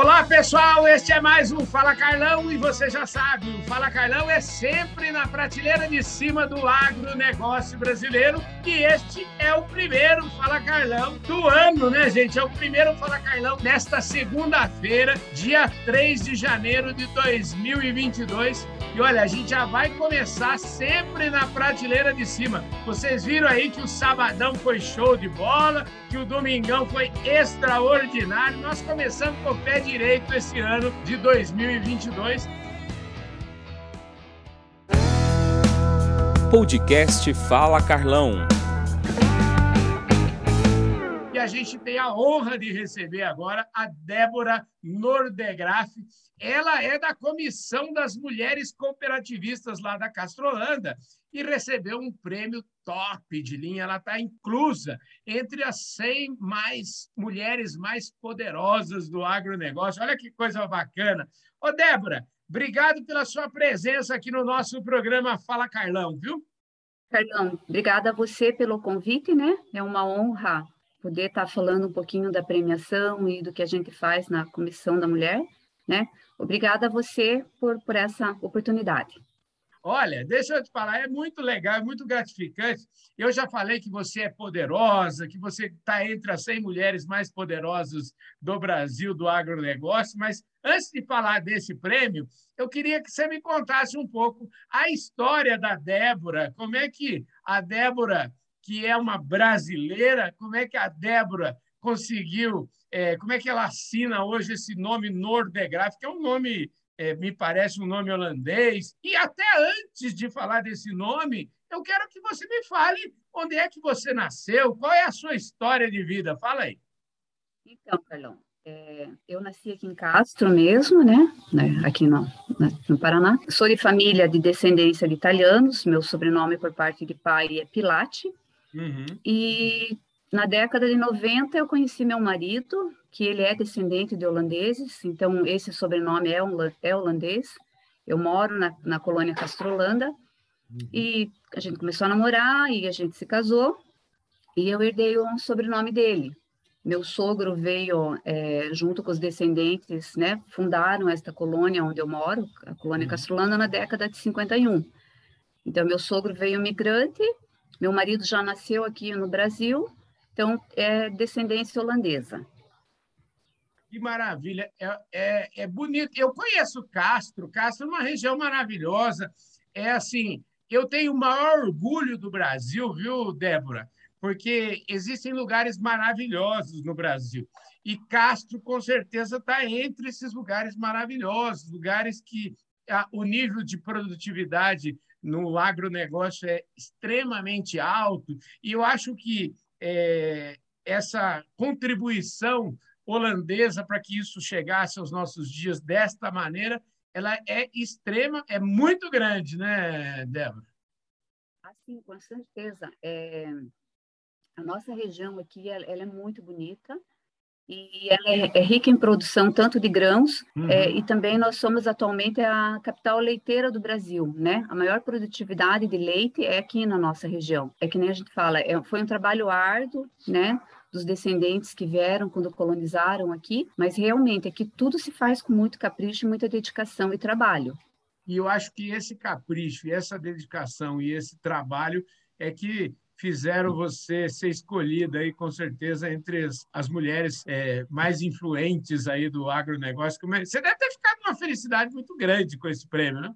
Olá, pessoal, este é mais um Fala Carlão e você já sabe, o Fala Carlão é sempre na prateleira de cima do agronegócio brasileiro e este é o primeiro Fala Carlão do ano, né, gente? É o primeiro Fala Carlão nesta segunda-feira, dia 3 de janeiro de 2022. E olha, a gente já vai começar sempre na prateleira de cima. Vocês viram aí que o sabadão foi show de bola, que o domingão foi extraordinário. Nós começamos com o pé direito esse ano de 2022. Podcast Fala Carlão. Gente tem a honra de receber agora a Débora Nordegraf. Ela é da Comissão das Mulheres Cooperativistas lá da Castrolanda e recebeu um prêmio top de linha. Ela está inclusa entre as 100 mais mulheres mais poderosas do agronegócio. Olha que coisa bacana. Ô, Débora, obrigado pela sua presença aqui no nosso programa Fala Carlão, viu? Carlão, obrigada a você pelo convite, né? É uma honra poder estar falando um pouquinho da premiação e do que a gente faz na Comissão da Mulher, né? Obrigada a você por, por essa oportunidade. Olha, deixa eu te falar, é muito legal, é muito gratificante. Eu já falei que você é poderosa, que você está entre as 100 mulheres mais poderosas do Brasil, do agronegócio, mas antes de falar desse prêmio, eu queria que você me contasse um pouco a história da Débora, como é que a Débora que é uma brasileira, como é que a Débora conseguiu, é, como é que ela assina hoje esse nome Nordegraf, que é um nome, é, me parece um nome holandês. E até antes de falar desse nome, eu quero que você me fale onde é que você nasceu, qual é a sua história de vida. Fala aí. Então, Carlão, é, eu nasci aqui em Castro mesmo, né? né aqui no, no Paraná. Sou de família de descendência de italianos, meu sobrenome por parte de pai é Pilate, Uhum. E na década de 90 eu conheci meu marido, que ele é descendente de holandeses, então esse sobrenome é, é holandês. Eu moro na, na colônia Castrolanda uhum. e a gente começou a namorar e a gente se casou e eu herdei o sobrenome dele. Meu sogro veio é, junto com os descendentes, né, fundaram esta colônia onde eu moro, a colônia uhum. Castrolanda, na década de 51. Então, meu sogro veio migrante meu marido já nasceu aqui no Brasil, então é descendência holandesa. Que maravilha, é, é, é bonito. Eu conheço Castro, Castro é uma região maravilhosa. É assim, eu tenho o maior orgulho do Brasil, viu, Débora? Porque existem lugares maravilhosos no Brasil. E Castro, com certeza, está entre esses lugares maravilhosos, lugares que a, o nível de produtividade no agronegócio é extremamente alto, e eu acho que é, essa contribuição holandesa para que isso chegasse aos nossos dias desta maneira, ela é extrema, é muito grande, né, Débora? Assim, com certeza. É, a nossa região aqui ela, é muito bonita, e ela é, é, rica em produção tanto de grãos uhum. é, e também nós somos atualmente a capital leiteira do Brasil, né? A maior produtividade de leite é aqui na nossa região. É que nem a gente fala, é, foi um trabalho árduo, né? Dos descendentes que vieram quando colonizaram aqui, mas realmente aqui tudo se faz com muito capricho, muita dedicação e trabalho. E eu acho que esse capricho, essa dedicação e esse trabalho é que fizeram você ser escolhida aí com certeza entre as, as mulheres é, mais influentes aí do agronegócio. Você deve ter ficado uma felicidade muito grande com esse prêmio, né?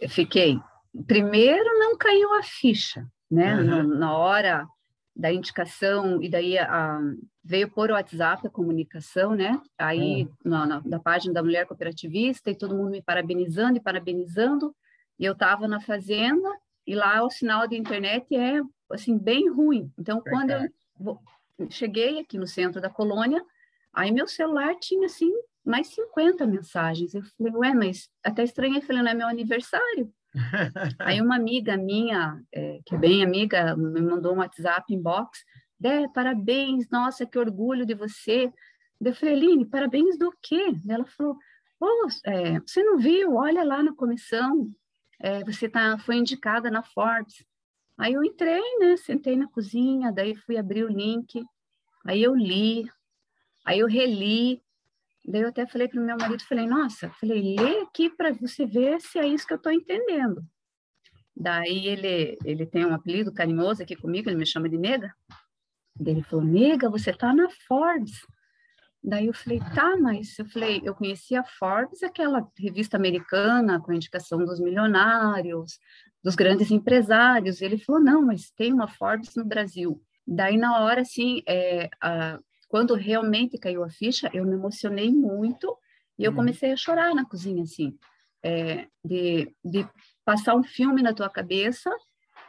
Eu fiquei. Primeiro, não caiu a ficha, né? Uhum. Na, na, hora da indicação e daí a, veio por WhatsApp a comunicação, né? Aí uhum. na, na, da página da Mulher Cooperativista e todo mundo me parabenizando e parabenizando. E eu estava na fazenda e lá o sinal de internet é assim bem ruim. Então, quando eu cheguei aqui no centro da colônia, aí meu celular tinha assim mais 50 mensagens. Eu falei, ué, mas até estranhei, falei, não é meu aniversário. aí uma amiga minha, é, que é bem amiga, me mandou um WhatsApp inbox, Dé, parabéns, nossa, que orgulho de você. Eu falei, Aline, parabéns do quê? Ela falou, oh, é, você não viu? Olha lá na comissão, é, você tá, foi indicada na Forbes. Aí eu entrei, né, sentei na cozinha, daí fui abrir o link, aí eu li, aí eu reli, Daí eu até falei para o meu marido, falei, nossa, falei, lê aqui para você ver se é isso que eu estou entendendo. Daí ele, ele tem um apelido carinhoso aqui comigo, ele me chama de nega. Daí ele falou, nega, você tá na Forbes. Daí eu falei, tá, mas eu falei, eu conhecia a Forbes, aquela revista americana com indicação dos milionários, dos grandes empresários. Ele falou, não, mas tem uma Forbes no Brasil. Daí na hora, assim, é, a, quando realmente caiu a ficha, eu me emocionei muito e eu uhum. comecei a chorar na cozinha, assim, é, de, de passar um filme na tua cabeça,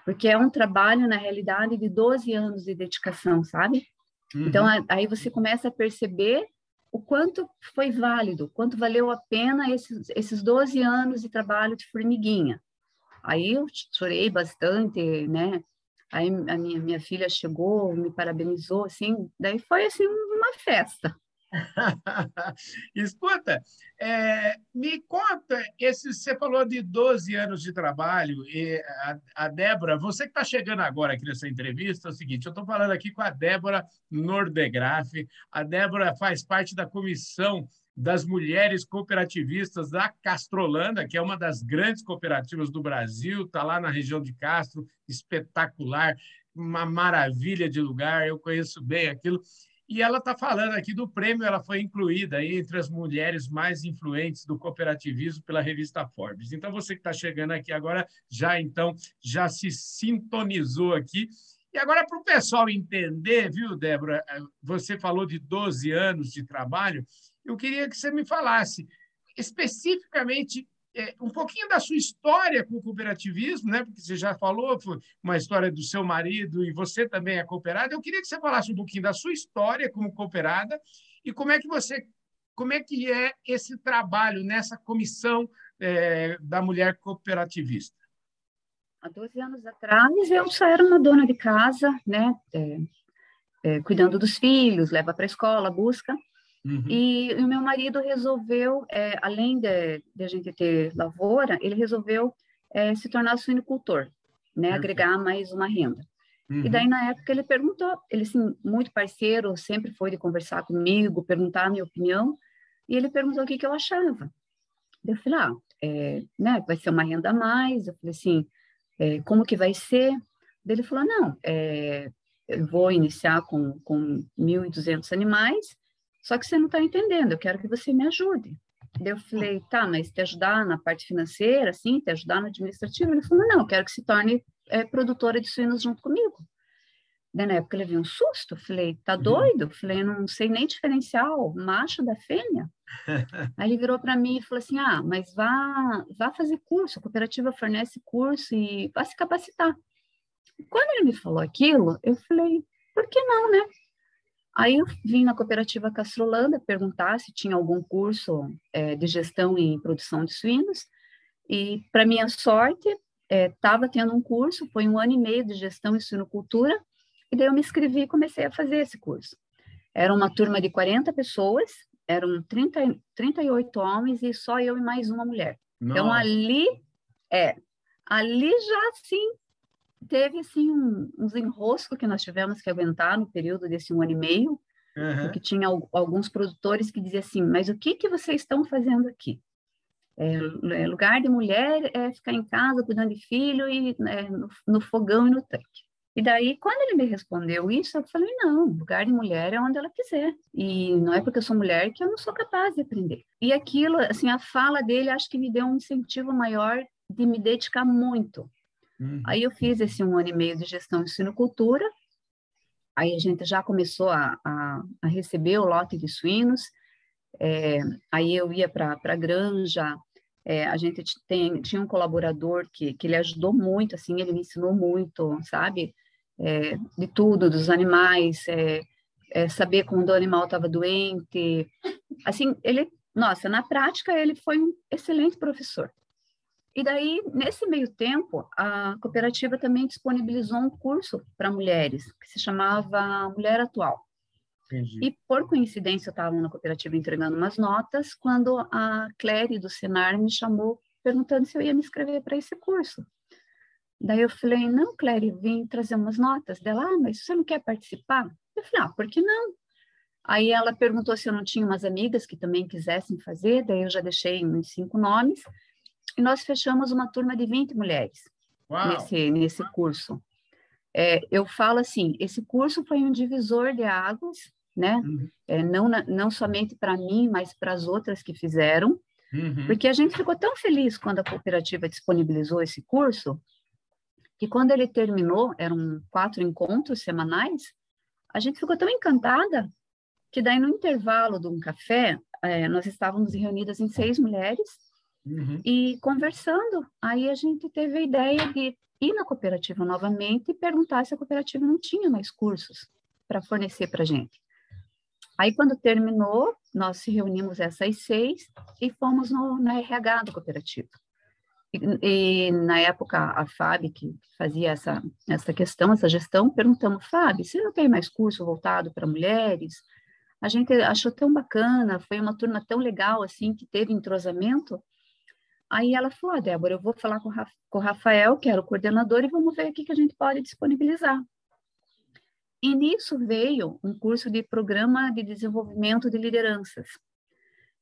porque é um trabalho, na realidade, de 12 anos de dedicação, sabe? Então, uhum. Então, aí você começa a perceber o quanto foi válido, quanto valeu a pena esses, esses 12 anos de trabalho de formiguinha. Aí eu chorei bastante, né? Aí a minha, minha filha chegou, me parabenizou, assim, daí foi assim uma festa. Escuta, é, me conta, esse, você falou de 12 anos de trabalho, e a, a Débora, você que está chegando agora aqui nessa entrevista, é o seguinte, eu estou falando aqui com a Débora Nordegraf, a Débora faz parte da comissão das mulheres cooperativistas da Castrolanda, que é uma das grandes cooperativas do Brasil, está lá na região de Castro, espetacular, uma maravilha de lugar, eu conheço bem aquilo. E ela está falando aqui do prêmio, ela foi incluída entre as mulheres mais influentes do cooperativismo pela revista Forbes. Então, você que está chegando aqui agora, já então, já se sintonizou aqui. E agora, para o pessoal entender, viu, Débora, você falou de 12 anos de trabalho, eu queria que você me falasse especificamente um pouquinho da sua história com o cooperativismo, né? Porque você já falou, foi uma história do seu marido e você também é cooperada. Eu queria que você falasse um pouquinho da sua história como cooperada e como é que você, como é que é esse trabalho nessa comissão é, da mulher cooperativista. Há 12 anos atrás, eu só era uma dona de casa, né? É, é, cuidando dos filhos, leva para a escola, busca. Uhum. E, o meu marido resolveu, é, além de, de, a gente ter lavoura, ele resolveu é, se tornar suinocultor, né? Uhum. Agregar mais uma renda. Uhum. E daí, na época, ele perguntou, ele, assim, muito parceiro, sempre foi de conversar comigo, perguntar a minha opinião, e ele perguntou o que, que eu achava. Eu falei, ah, é, né, vai ser uma renda a mais. Eu falei assim, como que vai ser? Daí ele falou, não, é, eu vou iniciar com, com 1.200 animais, só que você não está entendendo, eu quero que você me ajude. Daí eu falei, tá, mas te ajudar na parte financeira, assim, te ajudar no administrativo? Ele falou, não, eu quero que se torne é, produtora de suínos junto comigo. Daí na época ele viu um susto, falei, tá uhum. doido? Falei, não sei nem diferenciar o macho da fêmea. Aí ele virou para mim e falou assim, ah, mas vá, vá fazer curso, a cooperativa fornece curso e vá se capacitar. Quando ele me falou aquilo, eu falei, por que não, né? Aí eu vim na cooperativa Castrolanda perguntar se tinha algum curso é, de gestão em produção de suínos, e para minha sorte, estava é, tendo um curso, foi um ano e meio de gestão em suinocultura, e daí eu me inscrevi e comecei a fazer esse curso. Era uma turma de 40 pessoas, eram 30, 38 homens e só eu e mais uma mulher. Então, Nossa. Então ali, é, ali já sim teve assim um, uns enroscos que nós tivemos que aguentar no período desse um ano e meio, uhum. porque tinha alguns produtores que diziam assim, mas o que que vocês estão fazendo aqui? É, é, lugar de mulher é ficar em casa cuidando de filho e é, no, no, fogão e no tanque. E daí, quando ele me respondeu isso, eu falei, não, lugar de mulher é onde ela quiser. E não é porque eu sou mulher que eu não sou capaz de aprender. E aquilo, assim, a fala dele, acho que me deu um incentivo maior de me dedicar muito Uhum. Aí eu fiz esse um ano e meio de gestão de sinocultura, aí a gente já começou a, a, a receber o lote de suínos, é, aí eu ia para a granja, é, a gente tem, tinha um colaborador que, que ele ajudou muito, assim, ele me ensinou muito, sabe, é, de tudo, dos animais, é, é, saber quando o animal estava doente, assim, ele, nossa, na prática ele foi um excelente professor. E daí, nesse meio tempo, a cooperativa também disponibilizou um curso para mulheres, que se chamava Mulher Atual. Entendi. E, por coincidência, eu estava na cooperativa entregando umas notas, quando a Claire do Senar me chamou perguntando se eu ia me inscrever para esse curso. Daí eu falei, não, Claire, vim trazer umas notas. Dela, ah, mas você não quer participar? Eu falei, ah, por que não? Aí ela perguntou se eu não tinha umas amigas que também quisessem fazer, daí eu já deixei uns cinco nomes, nós fechamos uma turma de 20 mulheres nesse, nesse curso. É, eu falo assim, esse curso foi um divisor de águas, né? Uhum. É, não, não somente para mim, mas para as outras que fizeram, uhum. porque a gente ficou tão feliz quando a cooperativa disponibilizou esse curso, que quando ele terminou, eram quatro encontros semanais, a gente ficou tão encantada que daí no intervalo de um café, é, nós estávamos reunidas em seis mulheres uhum. e conversando. Aí a gente teve a ideia de ir na cooperativa novamente e perguntar se a cooperativa não tinha mais cursos para fornecer para a gente. Aí, quando terminou, nós se reunimos essas seis e fomos no, na RH da cooperativa. E, e, na época, a Fábio, que fazia essa, essa questão, essa gestão, perguntamos, Fábio, você não tem mais curso voltado para mulheres? A gente achou tão bacana, foi uma turma tão legal, assim, que teve entrosamento. Aí ela falou, ah, Débora, eu vou falar com, com o Rafael, que era o coordenador, e vamos ver o que a gente pode disponibilizar. E nisso veio um curso de programa de desenvolvimento de lideranças.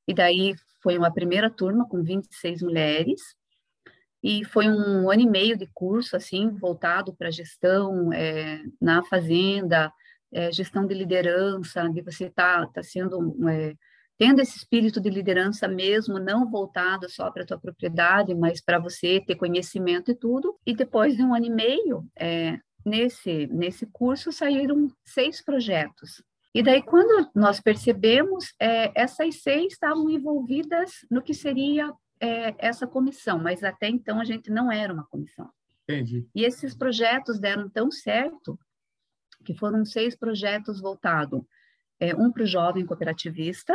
E daí foi uma primeira turma com 26 mulheres, e foi um ano e meio de curso, assim, voltado para gestão é, na fazenda, é, gestão de liderança, de você estar tá, tá sendo é, tendo esse espírito de liderança mesmo, não voltado só para a tua propriedade, mas para você ter conhecimento e tudo. E depois de um ano e meio, é, nesse, nesse curso saíram seis projetos. E daí, quando nós percebemos, é, essas seis estavam envolvidas no que seria é, essa comissão, mas até então a gente não era uma comissão. Entendi. E esses projetos deram tão certo que foram seis projetos voltados, é, um para o jovem cooperativista,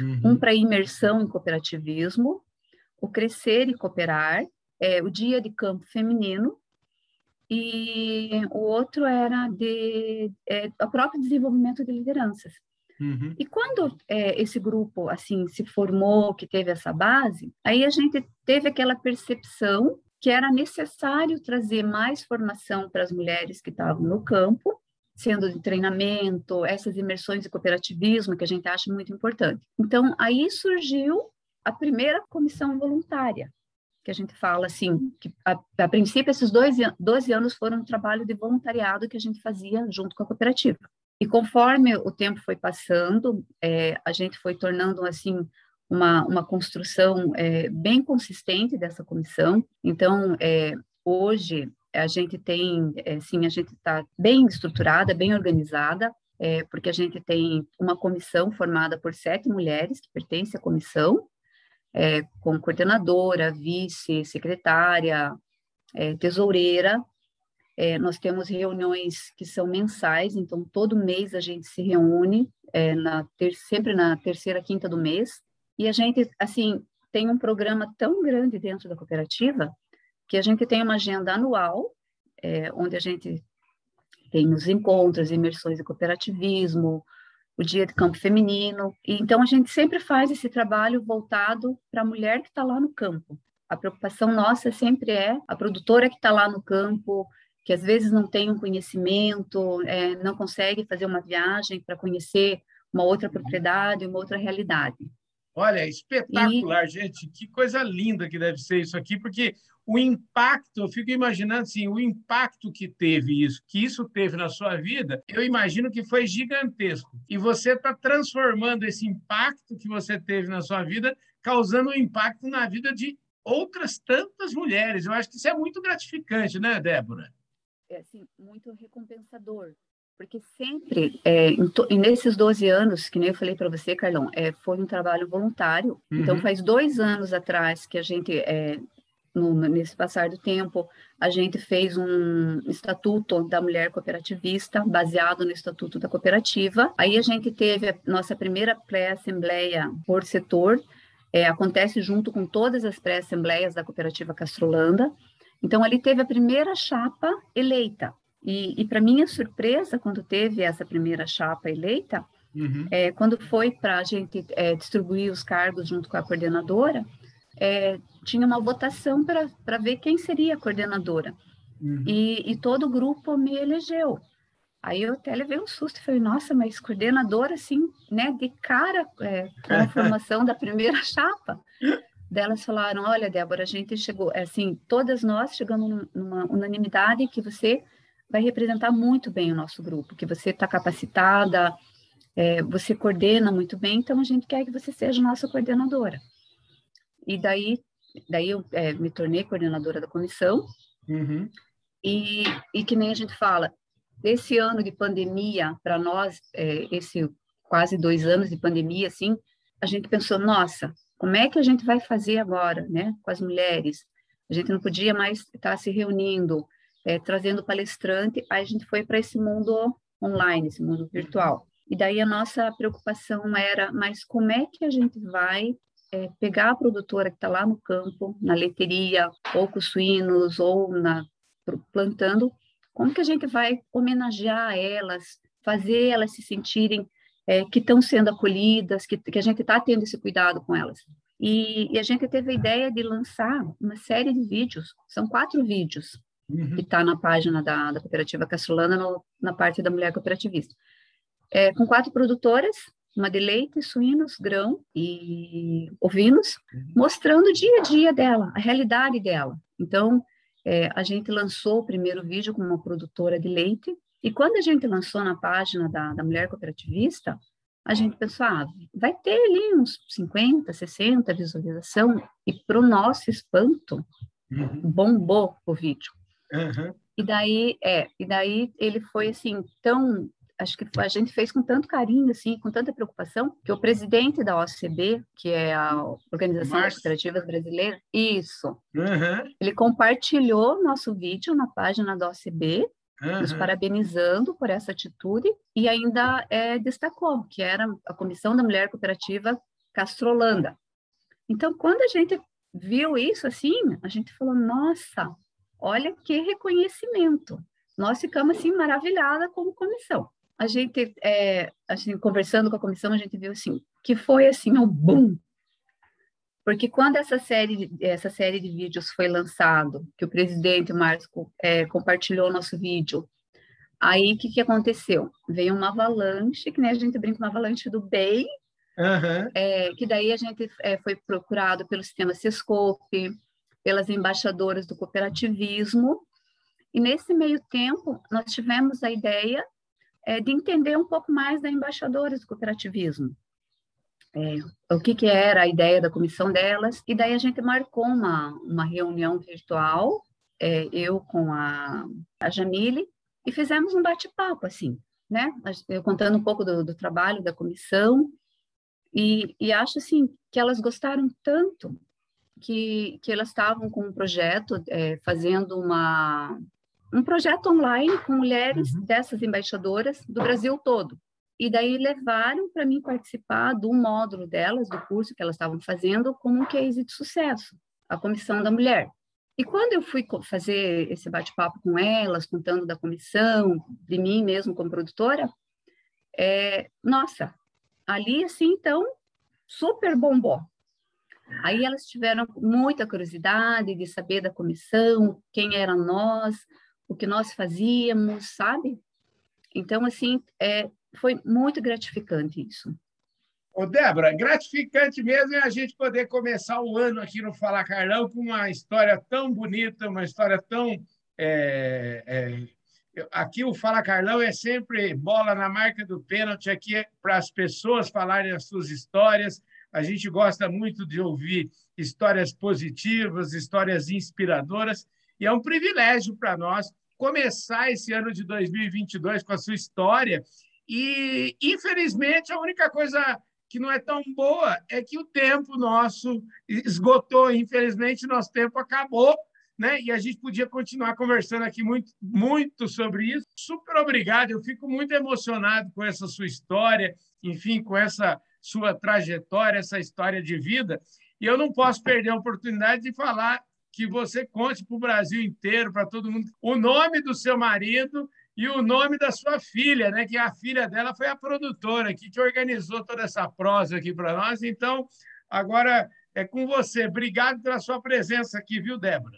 uhum. um para imersão em cooperativismo, o Crescer e Cooperar, é, o Dia de Campo Feminino, e o outro era de é, o próprio desenvolvimento de lideranças. Uhum. E quando é, esse grupo assim se formou, que teve essa base, aí a gente teve aquela percepção que era necessário trazer mais formação para as mulheres que estavam no campo sendo de treinamento, essas imersões de cooperativismo que a gente acha muito importante. Então, aí surgiu a primeira comissão voluntária, que a gente fala assim, que a, a princípio esses dois, 12 anos foram um trabalho de voluntariado que a gente fazia junto com a cooperativa. E conforme o tempo foi passando, é, a gente foi tornando assim uma, uma construção é, bem consistente dessa comissão. Então, é, hoje a gente tem, é, sim, a gente está bem estruturada, bem organizada, é, porque a gente tem uma comissão formada por sete mulheres que pertencem à comissão, é, com coordenadora, vice, secretária, é, tesoureira. Nós temos reuniões que são mensais, então todo mês a gente se reúne, na ter, sempre na terceira quinta do mês, e a gente, assim, tem um programa tão grande dentro da cooperativa que a gente tem uma agenda anual, é, onde a gente tem os encontros, imersões de cooperativismo, o dia de campo feminino. E, então, a gente sempre faz esse trabalho voltado para a mulher que está lá no campo. A preocupação nossa sempre é a produtora que está lá no campo, que às vezes não tem um conhecimento, é, não consegue fazer uma viagem para conhecer uma outra propriedade, uma outra realidade. Olha, espetacular, e... gente. Que coisa linda que deve ser isso aqui, porque o impacto, eu fico imaginando assim, o impacto que teve isso, que isso teve na sua vida, eu imagino que foi gigantesco. E você está transformando esse impacto que você teve na sua vida, causando um impacto na vida de outras tantas mulheres. Eu acho que isso é muito gratificante, né, Débora? É, assim, muito recompensador. Porque sempre, é, nesses 12 anos, que nem eu falei para você, Carlão, é, foi um trabalho voluntário. Então, uhum. Então, faz dois anos atrás que a gente, é, no, nesse passar do tempo, a gente fez um estatuto da mulher cooperativista, baseado no estatuto da cooperativa. Aí a gente teve a nossa primeira pré-assembleia por setor, é, acontece junto com todas as pré-assembleias da cooperativa Castrolanda. Então, ali teve a primeira chapa eleita. E, e para minha surpresa, quando teve essa primeira chapa eleita, uhum. é, quando foi para a gente é, distribuir os cargos junto com a coordenadora, é, tinha uma votação para ver quem seria a coordenadora. Uhum. E, e, todo o grupo me elegeu. Aí eu até levei um susto, falei, nossa, mas coordenadora, assim, né, de cara é, com a formação da primeira chapa. Delas falaram, olha, Débora, a gente chegou, é assim, todas nós chegamos numa unanimidade que você vai representar muito bem o nosso grupo, que você está capacitada, é, você coordena muito bem, então a gente quer que você seja nossa coordenadora. E daí, daí eu é, me tornei coordenadora da comissão, uhum. e, e que nem a gente fala, esse ano de pandemia, para nós, é, esse quase dois anos de pandemia, assim, a gente pensou, nossa, como é que a gente vai fazer agora, né, com as mulheres? A gente não podia mais estar se reunindo, é, trazendo palestrante, aí a gente foi para esse mundo online, esse mundo virtual. E daí a nossa preocupação era, mas como é que a gente vai é, pegar a produtora que está lá no campo, na leiteria, ou com suínos, ou na, plantando, como que a gente vai homenagear elas, fazer elas se sentirem é, que estão sendo acolhidas, que, que a gente está tendo esse cuidado com elas. E, e, a gente teve a ideia de lançar uma série de vídeos, são quatro vídeos, uhum. que está na página da, da Cooperativa Castrolana, no, na parte da Mulher Cooperativista é, com quatro produtoras, uma de leite, suínos, grão e ovinos, mostrando o dia a dia dela, a realidade dela. Então, é, a gente lançou o primeiro vídeo com uma produtora de leite, e quando a gente lançou na página da, da Mulher Cooperativista, a gente pensou, ah, vai ter ali uns 50, 60 visualização, e para o nosso espanto, uhum. bombou o vídeo. Uhum. E daí, é, e daí ele foi assim tão acho que a gente fez com tanto carinho, assim, com tanta preocupação, que o presidente da OCB, que é a Organização das Cooperativas Brasileira, isso, uhum. ele compartilhou nosso vídeo na página da OCB, uhum. nos parabenizando por essa atitude, e ainda é, destacou que era a Comissão da Mulher Cooperativa Castrolanda. Então, quando a gente viu isso assim, a gente falou, nossa, olha que reconhecimento. Nós ficamos assim maravilhada como comissão a gente, é, assim, conversando com a comissão, a gente viu assim, que foi assim um boom. Porque quando essa série, essa série de vídeos foi lançado, que o presidente Marco é, compartilhou nosso vídeo, aí o que, que aconteceu? Veio uma avalanche, que nem a gente brinca, uma avalanche do bem, uhum. é, que daí a gente é, foi procurado pelo sistema Sescope, pelas embaixadoras do cooperativismo, e nesse meio tempo nós tivemos a ideia é, de entender um pouco mais da embaixadora do cooperativismo. É, o que, que era a ideia da comissão delas, e daí a gente marcou uma, uma reunião virtual, é, eu com a, a Jamile, e fizemos um bate-papo, assim, né? Eu contando um pouco do, do trabalho da comissão, e, e, acho, assim, que elas gostaram tanto que, que elas estavam com um projeto, é, fazendo uma, um projeto online com mulheres uhum. dessas embaixadoras do Brasil todo. E daí levaram para mim participar do módulo delas, do curso que elas estavam fazendo, como um case de sucesso, a Comissão da Mulher. E quando eu fui fazer esse bate-papo com elas, contando da comissão, de mim mesmo como produtora, é, nossa, ali assim, então, super bombou. Aí elas tiveram muita curiosidade de saber da comissão, quem eram nós, o que nós fazíamos, sabe? Então, assim, é, foi muito gratificante isso. Ô, Débora, gratificante mesmo é a gente poder começar o ano aqui no Fala Carlão com uma história tão bonita, uma história tão. É, é, aqui o Fala Carlão é sempre bola na marca do pênalti, aqui é para as pessoas falarem as suas histórias. A gente gosta muito de ouvir histórias positivas, histórias inspiradoras, e é um privilégio para nós começar esse ano de 2022 com a sua história. E, infelizmente, a única coisa que não é tão boa é que o tempo nosso esgotou. Infelizmente, nosso tempo acabou. Né? E a gente podia continuar conversando aqui muito, muito sobre isso. Super obrigado, eu fico muito emocionado com essa sua história, enfim, com essa sua trajetória, essa história de vida. E eu não posso perder a oportunidade de falar que você conte para o Brasil inteiro, para todo mundo, o nome do seu marido e o nome da sua filha, né? Que a filha dela foi a produtora aqui que organizou toda essa prosa aqui para nós. Então, agora é com você. Obrigado pela sua presença aqui, viu, Débora?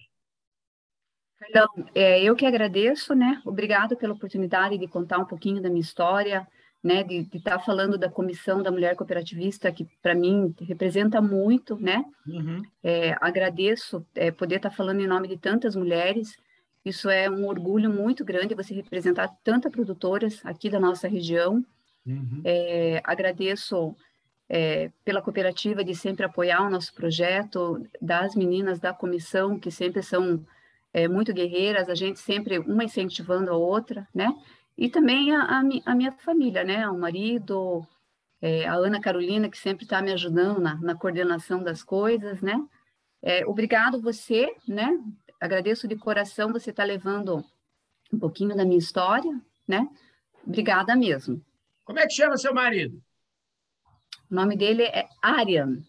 Carlão, é, eu que agradeço, né? Obrigado pela oportunidade de contar um pouquinho da minha história, né? De estar tá falando da Comissão da Mulher Cooperativista, que para mim representa muito, né? Uhum. É, agradeço é, poder estar tá falando em nome de tantas mulheres. Isso é um orgulho muito grande você representar tantas produtoras aqui da nossa região. Uhum. É, agradeço é, pela cooperativa de sempre apoiar o nosso projeto, das meninas da comissão, que sempre são é, muito guerreiras, a gente sempre uma incentivando a outra, né? E também a, a, a minha família, né? O marido, é, a Ana Carolina, que sempre está me ajudando na, na, coordenação das coisas, né? É, obrigado você, né? Agradeço de coração você estar tá levando um pouquinho da minha história, né? Obrigada mesmo. Como é que chama seu marido? O nome dele é Arian.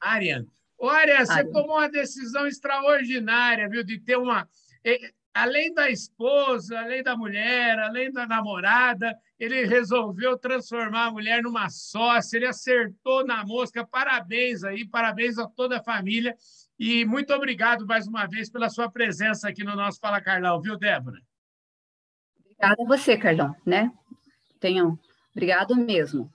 Arian. Ô, Arian, você tomou uma decisão extraordinária, viu, de ter uma. Além da esposa, além da mulher, além da namorada, ele resolveu transformar a mulher numa sócia, ele acertou na mosca. Parabéns aí, parabéns a toda a família. E muito obrigado mais uma vez pela sua presença aqui no nosso Fala Carlão, viu, Débora? Obrigada a você, Carlão, né? Tenham. Obrigado mesmo.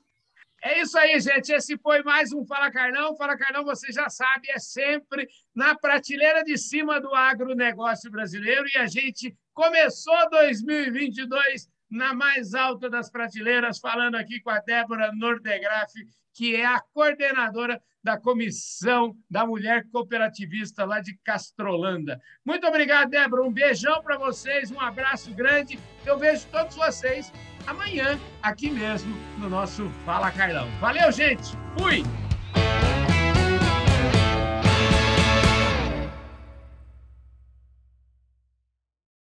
É isso aí, gente. Esse foi mais um Fala Carlão. Fala Carlão, você já sabe, é sempre na prateleira de cima do agronegócio brasileiro. E a gente começou 2022 na mais alta das prateleiras, falando aqui com a Débora Nordegraf, que é a coordenadora da Comissão da Mulher Cooperativista lá de Castrolanda. Muito obrigado, Débora. Um beijão para vocês, um abraço grande. Eu vejo todos vocês amanhã, aqui mesmo, no nosso Fala Carlão. Valeu, gente! Fui!